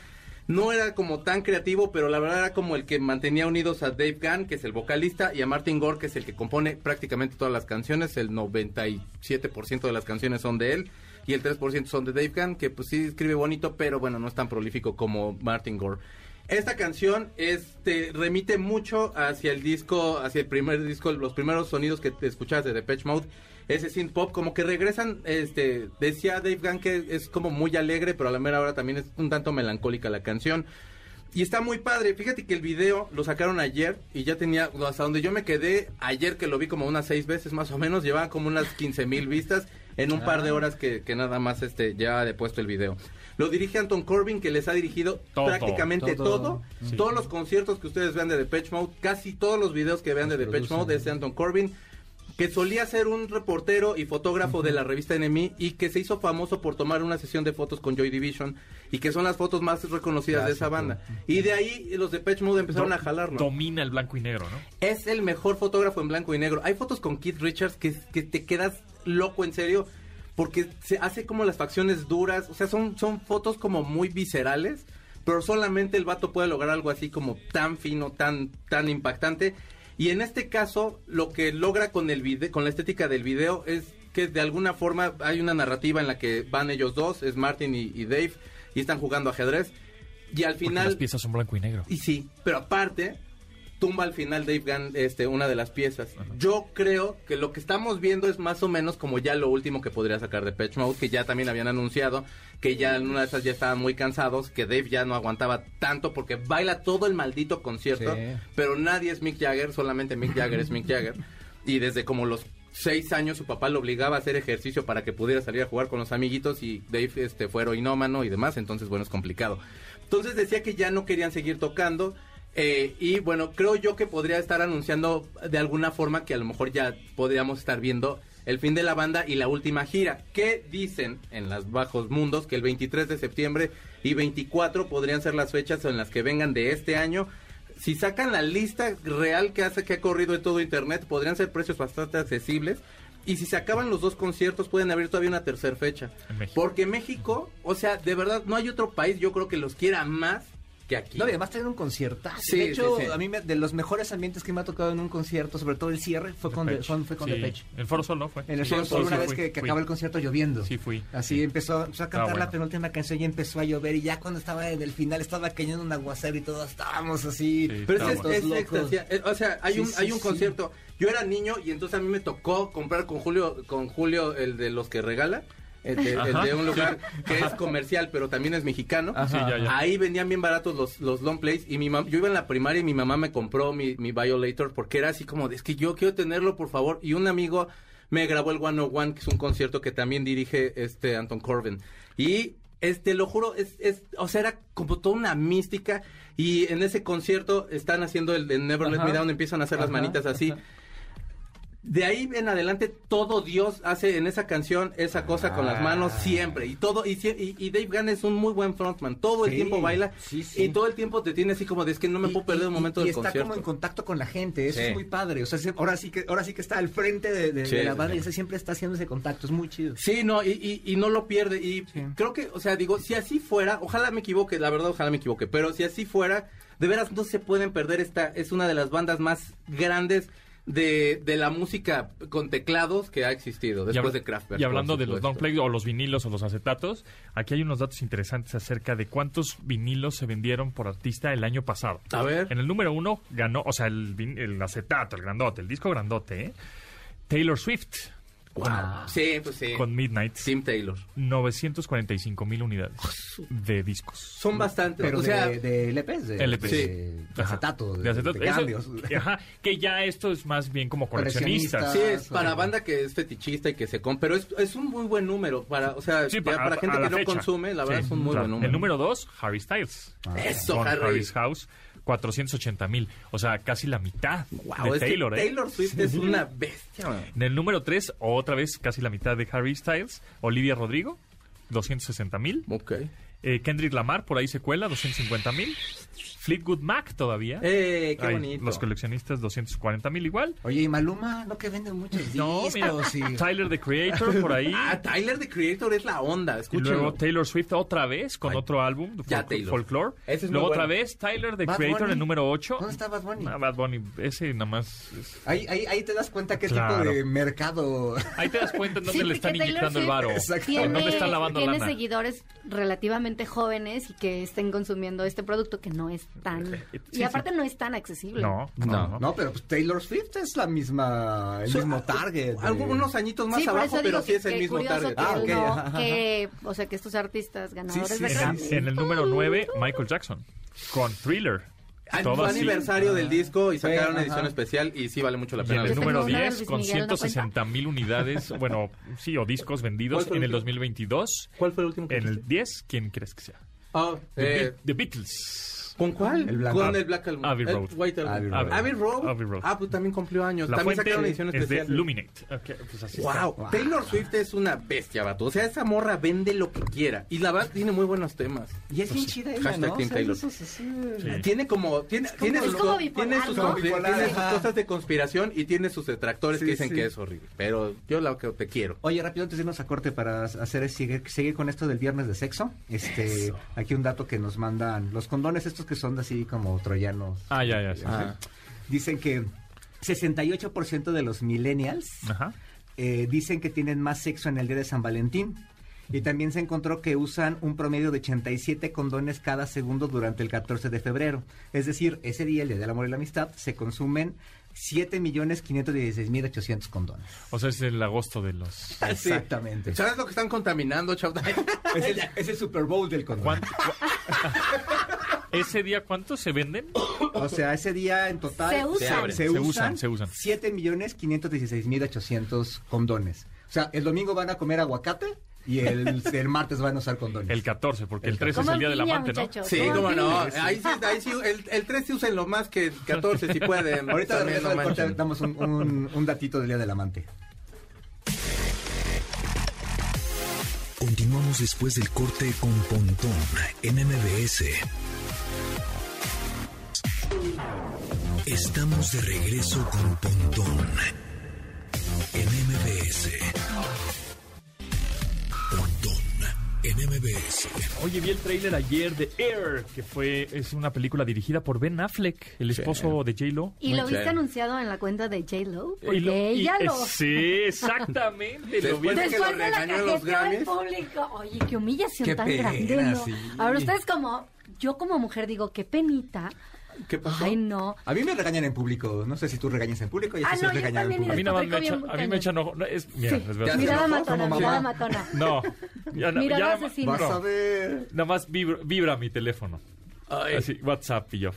No era como tan creativo, pero la verdad era como el que mantenía unidos a Dave Gunn, que es el vocalista, y a Martin Gore, que es el que compone prácticamente todas las canciones. El 97% de las canciones son de él y el 3% son de Dave Gunn, que pues sí escribe bonito, pero bueno, no es tan prolífico como Martin Gore. Esta canción este, remite mucho hacia el disco, hacia el primer disco, los primeros sonidos que te escuchabas de Depeche Mode, ese synth pop, como que regresan, este, decía Dave Gunn que es como muy alegre, pero a la mera hora también es un tanto melancólica la canción. Y está muy padre. Fíjate que el video lo sacaron ayer y ya tenía, hasta donde yo me quedé, ayer que lo vi como unas seis veces más o menos, llevaba como unas 15 mil vistas en un par de horas que, que nada más este ya de puesto el video. Lo dirige Anton Corbin, que les ha dirigido Todo, prácticamente todo. todo. Sí. Todos los conciertos que ustedes vean de Depeche Mode, casi todos los videos que vean de Depeche. Mode es de Anton Corbin que solía ser un reportero y fotógrafo de la revista NME y que se hizo famoso por tomar una sesión de fotos con Joy Division y que son las fotos más reconocidas de esa banda. Y de ahí los de Depeche Mode empezaron a jalarlo. Domina el blanco y negro, ¿no? Es el mejor fotógrafo en blanco y negro. Hay fotos con Keith Richards que, que te quedas loco en serio porque se hace como las facciones duras, o sea, son, son fotos como muy viscerales, pero solamente el vato puede lograr algo así como tan fino, tan, tan impactante. Y en este caso, lo que logra con el vide- con la estética del video es que de alguna forma hay una narrativa en la que van ellos dos, es Martin y, y Dave, y están jugando ajedrez. Y al Porque final... las piezas son blanco y negro. Y sí, pero aparte, tumba al final Dave Gunn este, una de las piezas. Yo creo que lo que estamos viendo es más o menos como ya lo último que podría sacar de Patch Mode, que ya también habían anunciado, que ya en una de esas ya estaban muy cansados, que Dave ya no aguantaba tanto porque baila todo el maldito concierto, Sí. pero nadie es Mick Jagger, solamente Mick Jagger es Mick Jagger. Y desde como los seis años su papá lo obligaba a hacer ejercicio para que pudiera salir a jugar con los amiguitos y Dave este, fue heroinómano y demás, entonces bueno, es complicado. Entonces decía que ya no querían seguir tocando. eh, y bueno, creo yo que podría estar anunciando de alguna forma que a lo mejor ya podríamos estar viendo el fin de la banda y la última gira. ¿Qué dicen en los bajos mundos? Que el 23 de septiembre y 24 podrían ser las fechas en las que vengan de este año. Si sacan la lista real que hace que ha corrido en todo internet, podrían ser precios bastante accesibles. Y si se acaban los dos conciertos, pueden abrir todavía una tercera fecha. México. Porque México, o sea, de verdad, no hay otro país, yo creo que los quiera más que aquí. No, y además tener un concierto. Sí, de hecho, sí, sí. a mí me- de los mejores ambientes que me ha tocado en un concierto, sobre todo el cierre, fue con. De- fue, con Sí. Depeche. El Foro Sol, ¿no? Fue. En el Sí, Foro Sol, una vez fui, que, que fui. acaba el concierto lloviendo. Sí, fui. Así Sí. empezó, empezó a cantar bueno. la penúltima canción y empezó a llover. Y ya cuando estaba en el final estaba cayendo un aguacero y todos estábamos así. Sí. Pero es, es, extasia- eh, O sea, hay Sí, un, hay un sí. concierto. Yo era niño y entonces a mí me tocó comprar con Julio, con Julio el de los que regala. El de, el Ajá. de un lugar que es comercial, pero también es mexicano. Sí, ya, ya. Ahí vendían bien baratos los, los long plays y mi mam- yo iba en la primaria y mi mamá me compró mi, mi Violator porque era así como, de, es que yo quiero tenerlo, por favor. Y un amigo me grabó el 101, que es un concierto que también dirige este Anton Corbin. Y este, lo juro, es, es, o sea, era como toda una mística. Y en ese concierto están haciendo el de Never Let Ajá. Me Down, empiezan a hacer las manitas así. ajá. De ahí en adelante todo Dios hace en esa canción esa cosa con las manos Ah. siempre y todo y, y, y Dave Gunn es un muy buen frontman todo el tiempo baila sí, sí. y todo el tiempo te tiene así como de es que no me Y- puedo perder un momento y, del está concierto como en contacto con la gente, eso es muy padre. O sea, se- ahora sí que ahora sí que está al frente de, de- la banda y ese siempre está haciendo ese contacto, es muy chido. Sí, no, y, y, no lo pierde. Y creo que, o sea, digo, si así fuera, ojalá me equivoque, la verdad, ojalá me equivoque, pero si así fuera, de veras no se pueden perder esta, es una de las bandas más grandes de, de la música con teclados que ha existido después de Kraftwerk. Y hablando de los supuesto. long play o los vinilos o los acetatos, aquí hay unos datos interesantes acerca de cuántos vinilos se vendieron por artista el año pasado. A ver. En el número uno ganó, o sea, el, el acetato, el grandote, el disco grandote, ¿eh? Taylor Swift Wow. Sí, pues sí. Con Midnight. Tim Taylor. 945 mil unidades de discos. Son bastantes. Pero o sea, de, de LPs, de, LPs. de, Sí. de acetato, de, De acetato. de Eso- cambios. ajá, que ya esto es más bien como. Coleccionistas. Sí, es Ah, para banda que es fetichista y que se compra, pero es, es un muy buen número para, o sea, Sí, para, a- gente a que no fecha. consume, la verdad Sí, es un muy claro. buen número. El número 2, Harry Styles. Eso, Con Harry. Harry's House, 480 mil. O sea, casi la mitad Wow, de Taylor, ¿eh? Taylor Swift es una bestia. man. En el número 3, otra vez casi la mitad de Harry Styles. Olivia Rodrigo, 260 mil. Ok. Eh, Kendrick Lamar, por ahí se cuela, 250 mil. Fleetwood Mac todavía. Eh, qué Ay, bonito. Los coleccionistas, 240 mil igual. Oye, y Maluma, no que vende muchos No, mira, discos. y- Tyler, the Creator, por ahí. Ah, Tyler the Creator es la onda, Y escúchenlo. luego Taylor Swift otra vez con Ay. otro álbum, Ya, Folk- Taylor. Folklore. Ese es luego otra bueno. vez Tyler, the Bad Creator, Bunny. el número 8. ¿Dónde está Bad Bunny? Ah, Bad Bunny, ese nada más. es- Ahí, ahí, ahí te das cuenta qué Claro. tipo de mercado. Ahí te das cuenta en dónde Sí, le están inyectando el varo. Exacto. En dónde están lavando tiene lana. seguidores relativamente jóvenes y que estén consumiendo este producto que no es tan... Sí, y aparte no es tan accesible. No, no, No. pero pues Taylor Swift es la misma, el mismo target. de- Algunos añitos más abajo, eso pero sí que, es el mismo curioso target. que, Ah, que, o sea, que estos artistas ganadores Sí, sí, de sí. Grammy. En el número 9, Michael Jackson con Thriller. Ah, Todo así. aniversario del disco y sacaron una edición especial y sí vale mucho la Y en pena. el Yo tengo número una de 10 Luis con Miguel, ¿no 160 mil unidades, bueno, sí, o discos vendidos ¿Cuál fue en el el último? 2022. ¿Cuál fue el último que En el dijiste? 10, ¿quién crees que sea? Ah, The, eh, Be- The Beatles. ¿Con cuál? El. Con el Black Album. Abbey El Road. White Album. Abbey Road. Abbey Road. Abbey Road. Ah, pues también cumplió años. La también sacaron edición es de. Luminate. Ok, pues así está. Wow. Taylor Swift es una bestia, vato. O sea, esa morra vende lo que quiera. Y la verdad tiene muy buenos temas. Y es bien chida ella, Hashtag ¿no? Team O sea, Taylor. Sí. Tiene como tiene, tiene es sus, como co- bipolar, tiene sus, cosas de conspiración y tiene sus detractores Sí, que dicen sí. que es horrible. Pero yo la que te quiero. Oye, rápido antes de irnos a corte para hacer seguir, seguir con esto del viernes de sexo. Este, aquí un dato que nos mandan los condones estos que son así como troyanos. Ah, ya, ya, sí. Ah. Dicen que 68% de los millennials Ajá. eh, dicen que tienen más sexo en el día de San Valentín. Y también se encontró que usan un promedio de 87 condones cada segundo durante el 14 de febrero. Es decir, ese día, el Día del Amor y la Amistad, se consumen 7.516.800 condones. O sea, es el agosto de los... Exactamente. ¿Sabes lo que están contaminando, Chau? Es el, es el Super Bowl del condón. ¿Cuánto- ¿Ese día cuántos se venden? O sea, ese día en total Se usan. abre. Se usan, se usan. 7.516.800 condones. O sea, el domingo van a comer aguacate y el, el martes van a usar condones. El 14, porque el El 13 es el día del amante, ¿no? Sí, cómo no. Ahí sí, ahí sí, el, el 13 úsenlo más que el 14 si pueden. Ahorita de También regreso no del corte manchen. damos un, un- un datito del Día del Amante. Continuamos después del corte con Pontón en MBS. Estamos de regreso con Pontón en MBS. Pontón en MBS. Oye, vi el tráiler ayer de Air, que fue es una película dirigida por Ben Affleck, el esposo de J-Lo. Y lo viste anunciado en la cuenta de J-Lo, porque Y lo- y- ella lo... Sí, exactamente. lo vi. Después de que Después lo de la al Grammys. público. Oye, qué humillación Qué tan pena, grande, ¿no? sí. Ahora ustedes como... Yo como mujer digo, qué penita. ¿Qué pasó? Ay, no. A mí me regañan en público. No sé si tú regañas en público. Y Ah, no, es yo en también, A mí público. nada más me echan, bien a mí me cañón. echan ojo. No, es, mira, Sí. Ya decir. Mirada matona, mirada matona. No. Ya, Mirada ya nada más- asesina. Vas a ver. Nada más vibra, vibra mi teléfono. Ay. Así, WhatsApp y yo.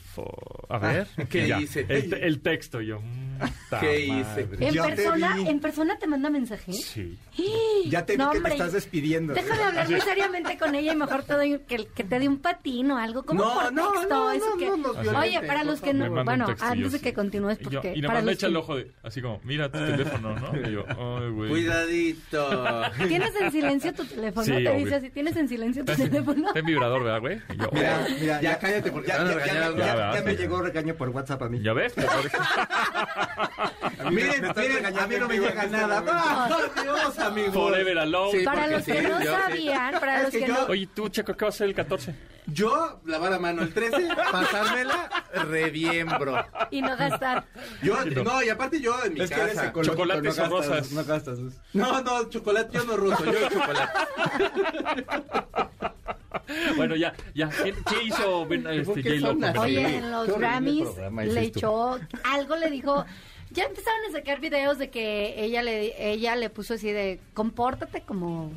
a ver. ¿qué ya. hice? El, te- el texto y yo. mm, ¿Qué hice? ¿En Ya persona, vi. ¿En persona te manda mensaje? Sí. Ya te vi No, que hombre. te estás despidiendo. Déjame hablar muy seriamente con ella y mejor te doy, que, que te dé un patín o algo. como No, por no, texto? no, eso no, que... Oye, para los que no... Bueno, antes de que continúes, yo- porque y nada más me los echa el ojo de. Así como, mira tu teléfono, ¿no? Y yo, ay, güey. Cuidadito. ¿Tienes en silencio tu teléfono? Sí, te obvio. dice así, ¿tienes en silencio tu teléfono? Está en vibrador, ¿verdad, güey? Y yo, Mira, oh, mira, Ya cállate, porque ya, ya- regañar ya- algo. ya- Ya, ya me llegó regaño por WhatsApp a mí. ¿Ya ves? Miren, miren, a mí no me llega nada. ¡Ah, Dios, amigo! Forever alone. Sí, Para los que no sabían, para los que que yo- no... Oye, tú, Checo, ¿qué va a ser el 14? Yo, lavar a mano el 13, pasármela re bien, bro. Y no gastar. Yo, no, y aparte yo en mi Es que casa. ecológico, Chocolates no gastas- rosas. No gastas. No, no, chocolate, yo no ruso, yo chocolate. Bueno, ya, ya. ¿Qué, qué hizo Ben, este. Oye, en los Grammys le echó... Algo le dijo... Ya empezaron a sacar videos de que ella le ella le puso así de compórtate como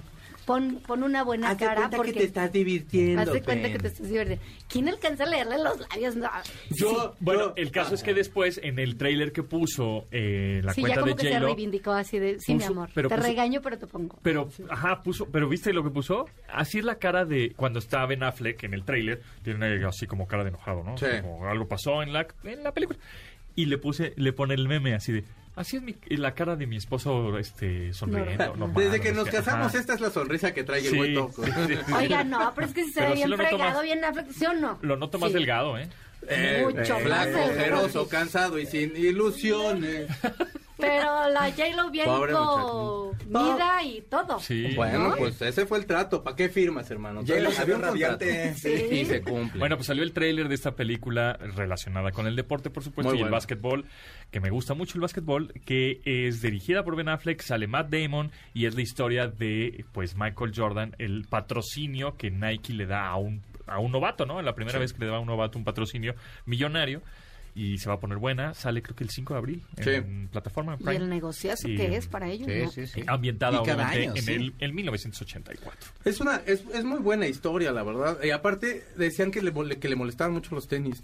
pon, pon una buena Haz de cara cuenta porque que te estás divirtiendo. haz de cuenta que te estás divirtiendo. ¿Quién alcanza a leerle los labios? No. Yo, Bueno, yo- el caso es que después, en el tráiler que puso eh, la sí, ya cuenta como de que se reivindicó así de, sí, mi amor, pero te puso- regaño pero te pongo. Pero, ajá, puso, pero ¿viste lo que puso? Así es la cara de cuando está Ben Affleck en el tráiler, tiene así como cara de enojado, ¿no? Sí. Como algo pasó en la, en la película. Y le puse, le pone el meme así de, así es mi- la cara de mi esposo, este, sonriendo. normal, Desde que no nos casamos, Ajá. esta es la sonrisa que trae el güey toco. sí, sí, sí. Oiga, no, pero es que si se ve bien fregado, más- bien Affleck, ¿sí o no? Lo noto más Sí. delgado, ¿eh? Eh, Mucho eh, más Flaco, delgado. ojeroso, cansado y sin ilusiones. Pero la J-Lo bien Pobre comida y todo. Sí. Bueno, ¿No? pues ese fue el trato. ¿Para qué firmas, hermano? J-Lo se Había ve un contrato. radiante. Sí. Y se cumple. Bueno, pues salió el tráiler de esta película relacionada con el deporte, por supuesto, Muy y el básquetbol, que me gusta mucho el básquetbol, que es dirigida por Ben Affleck, sale Matt Damon y es la historia de pues Michael Jordan, el patrocinio que Nike le da a un a un novato, ¿no? La primera vez que le da a un novato un patrocinio millonario y se va a poner buena, sale creo que el 5 de abril Sí. en plataforma en Y Prime. el negociazo Y- que es para ellos, Sí, ¿no? sí, sí. Ambientada Y obviamente año, en sí. el en 1984. Es una es, es muy buena historia, la verdad. Y aparte decían que le, que le molestaban mucho los tenis,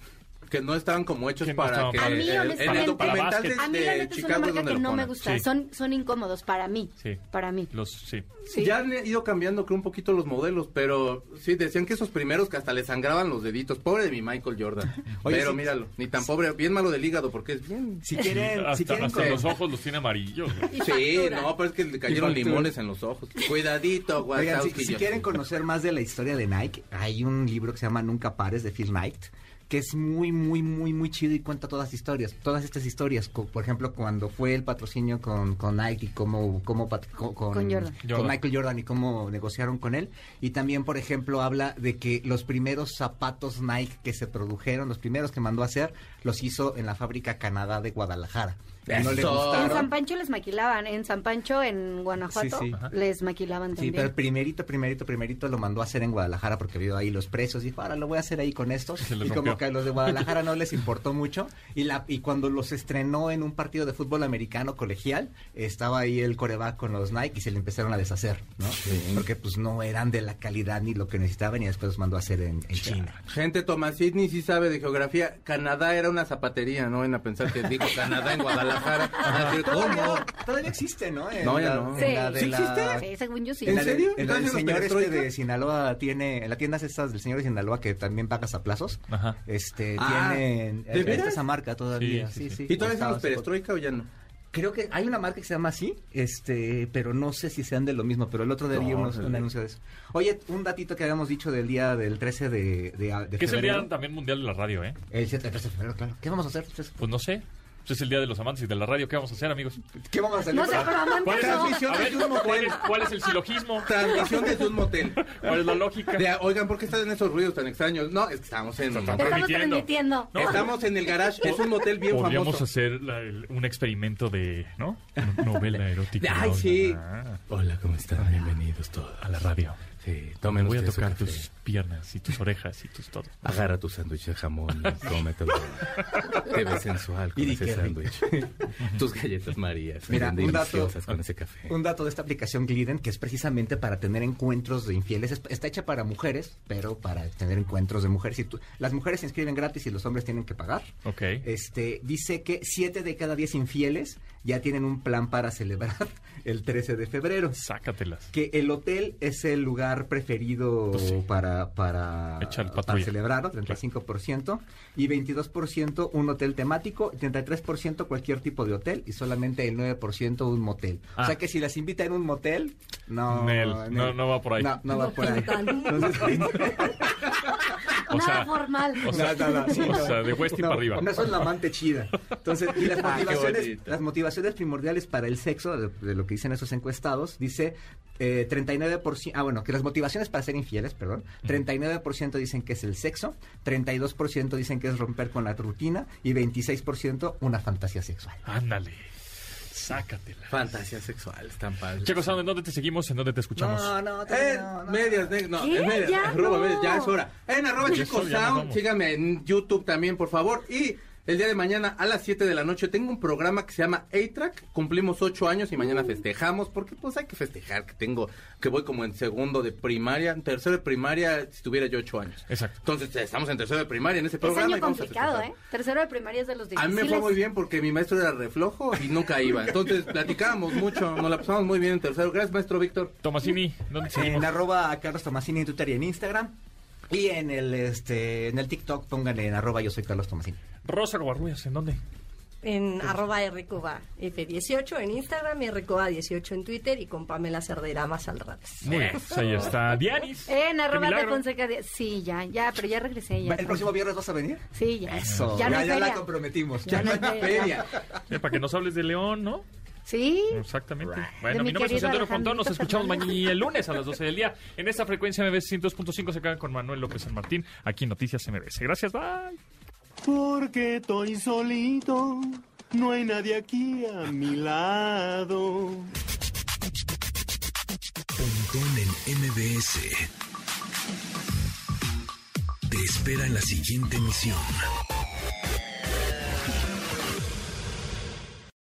que no estaban como hechos Que para que A mí, en el honestamente, documental de, A mí la de neta es una Chicago marca que no me gusta. Sí. Son, son incómodos para mí. Sí. Para mí. Los sí. Sí. Ya han ido cambiando creo un poquito los modelos, pero sí decían que esos primeros que hasta le sangraban los deditos. Pobre de mi Michael Jordan. Oye, pero sí. míralo, ni tan pobre, bien malo del hígado porque es bien Si quieren, hasta si quieren hasta con- los ojos los tiene amarillos. ¿no? Sí, factura. no, pero es que le cayeron limones en los ojos. Cuidadito, Oigan, si, si quieren conocer más de la historia de Nike, hay un libro que se llama Nunca Pares de Phil Knight, que es muy, muy, muy, muy chido y cuenta todas las historias, todas estas historias. co- por ejemplo, cuando fue el patrocinio con, con Nike y cómo, cómo co- con, Con Jordan. con. Michael Jordan y cómo negociaron con él. Y también, por ejemplo, habla de que los primeros zapatos Nike que se produjeron, los primeros que mandó a hacer, los hizo en la fábrica Canadá de Guadalajara. Y no le Eso. En. San Pancho les maquilaban. En San Pancho, en Guanajuato, Sí, sí. Les maquilaban Sí, también. pero el primerito, primerito, primerito lo mandó a hacer en Guadalajara porque vio ahí los precios. Dijo, ahora lo voy a hacer ahí con estos. Y como que a los de Guadalajara no les importó mucho. Y la y cuando los estrenó en un partido de fútbol americano colegial, estaba ahí el coreback con los Nike y se le empezaron a deshacer, ¿no? Porque pues no eran de la calidad ni lo que necesitaban y después los mandó a hacer en, en China. Gente, Tomás Sidney sí sabe de geografía. Canadá era una zapatería, no en a pensar que dijo Canadá en Guadalajara. ¿Cómo? Todavía, existe, ¿no? En No, ya la- no. en Sí. la de ¿Sí la- existe? Sí, según yo sí. En ¿En la de- serio? En la del ¿Entonces los señor este de Sinaloa tiene, en la tiendas estas del señor de Sinaloa que también pagas a plazos, Ajá. este, Ah, tienen, ¿de eh, veras? esa marca todavía, Sí, sí, sí, sí. ¿Y todavía los perestroika o ya no? Creo que hay una marca que se llama así, este, pero no sé si sean de lo mismo, pero el otro día vi No, unos- sí. un anuncio de eso. Oye, un datito que habíamos dicho del día del 13 de, de, de Que es el febrero. día también mundial de la radio, ¿eh? El 7 13 de febrero, claro. ¿Qué vamos a hacer? Pues no sé. Pues es el día de los amantes y de la radio. ¿Qué vamos a hacer, amigos? ¿Qué vamos a hacer? No sé, pero ¿Cuál amantes es, no. Transmisión a ver, desde un motel. ¿cuál es, cuál es el silogismo? Transmisión desde un motel. ¿Cuál es la lógica? De, oigan, ¿por qué están esos ruidos tan extraños? No, es que estamos en... Estamos transmitiendo. transmitiendo. No. Estamos en el garage, es un motel bien Podríamos famoso. hacer la- el- un experimento de, ¿no? Novela erótica. Ay, sí. Hola, ¿cómo están? Bienvenidos todos. a la radio. Sí, Me tomen voy a tocar café. tus piernas y tus orejas y tus todo. Agarra tu sándwich de jamón y cómetelo. Te ves sensual con ese sándwich. Tus galletas marías. Mira, un dato- deliciosas con ese café. Un dato de esta aplicación Gliden, que es precisamente para tener encuentros de infieles. Es- está hecha para mujeres, pero para tener encuentros de mujeres. Y tú- las mujeres se inscriben gratis y los hombres tienen que pagar. Ok. Este, dice que 7 de cada 10 infieles ya tienen un plan para celebrar el 13 de febrero. Sácatelas. Que el hotel es el lugar preferido Pues sí. para, para, Echar para celebrarlo, 35%, y 22% un hotel temático, 33% cualquier tipo de hotel y solamente el 9% un motel. O Ah. sea que si las invitan a un motel, no, Nel, no- no va por ahí. No, no va por ahí. Entonces, O Nada sea, formal. o sea, sí, o no. sea, de Westy No, para arriba. No son la amante chida. Entonces, y las Ah, motivaciones, las motivaciones primordiales para el sexo, de, de lo que dicen esos encuestados, dice eh, 39%, ah bueno, que las motivaciones para ser infieles, perdón, 39% dicen que es el sexo, 32% dicen que es romper con la rutina y 26% una fantasía sexual. Ándale. Sácatela. Fantasía sexual, están padres. Checo Sound, ¿en dónde te seguimos? ¿En dónde te escuchamos? no, Eh, medias, ne- no, ¿Qué? en medias, Ya arroba no. medias, ya es hora. En arroba vamos. síganme en YouTube también, por favor. Y el día de mañana a las 7 de la noche tengo un programa que se llama A-Track. Cumplimos 8 años y mañana festejamos porque pues hay que festejar que tengo, que voy como en segundo de primaria, en tercero de primaria si tuviera yo 8 años. Exacto. Entonces estamos en tercero de primaria en ese Es programa. año y vamos a complicado. ¿eh? Tercero de primaria es de los A difíciles. mí me fue muy bien porque mi maestro era reflojo y nunca iba. Entonces platicábamos mucho, nos la pasamos muy bien en tercero. Gracias, maestro Víctor. Tomasini, ¿dónde seguimos? En arroba Carlos Tomasini en Twitter y en Instagram. Y en el este en el TikTok pongan en arroba yo soy Carlos Tomasini. Rosa Covarrubias, ¿en dónde? En arroba rcoba F18 en Instagram y rcoba18 en Twitter y con Pamela Cerdera más al rato. Muy bien, pues ahí está. Dianis. En arroba de milagro. Fonseca. de- Sí, ya, ya, pero ya regresé. Ya. ¿El próximo viernes vas a venir? Sí, ya. Eso. Ya ya, la comprometimos. Ya no hay Feria. Eh, para que nos hables de León, ¿no? Sí. Exactamente. De Bueno, mi mi nombre es Antonio Fontón. Nos escuchamos mañana el lunes a las 12 del día. En esta frecuencia MBS 102.5 se quedan con Manuel López San Martín, aquí en Noticias MBS. Gracias, bye. Porque estoy solito, no hay nadie aquí a mi lado. Pontón en MBS. Te espera en la siguiente emisión.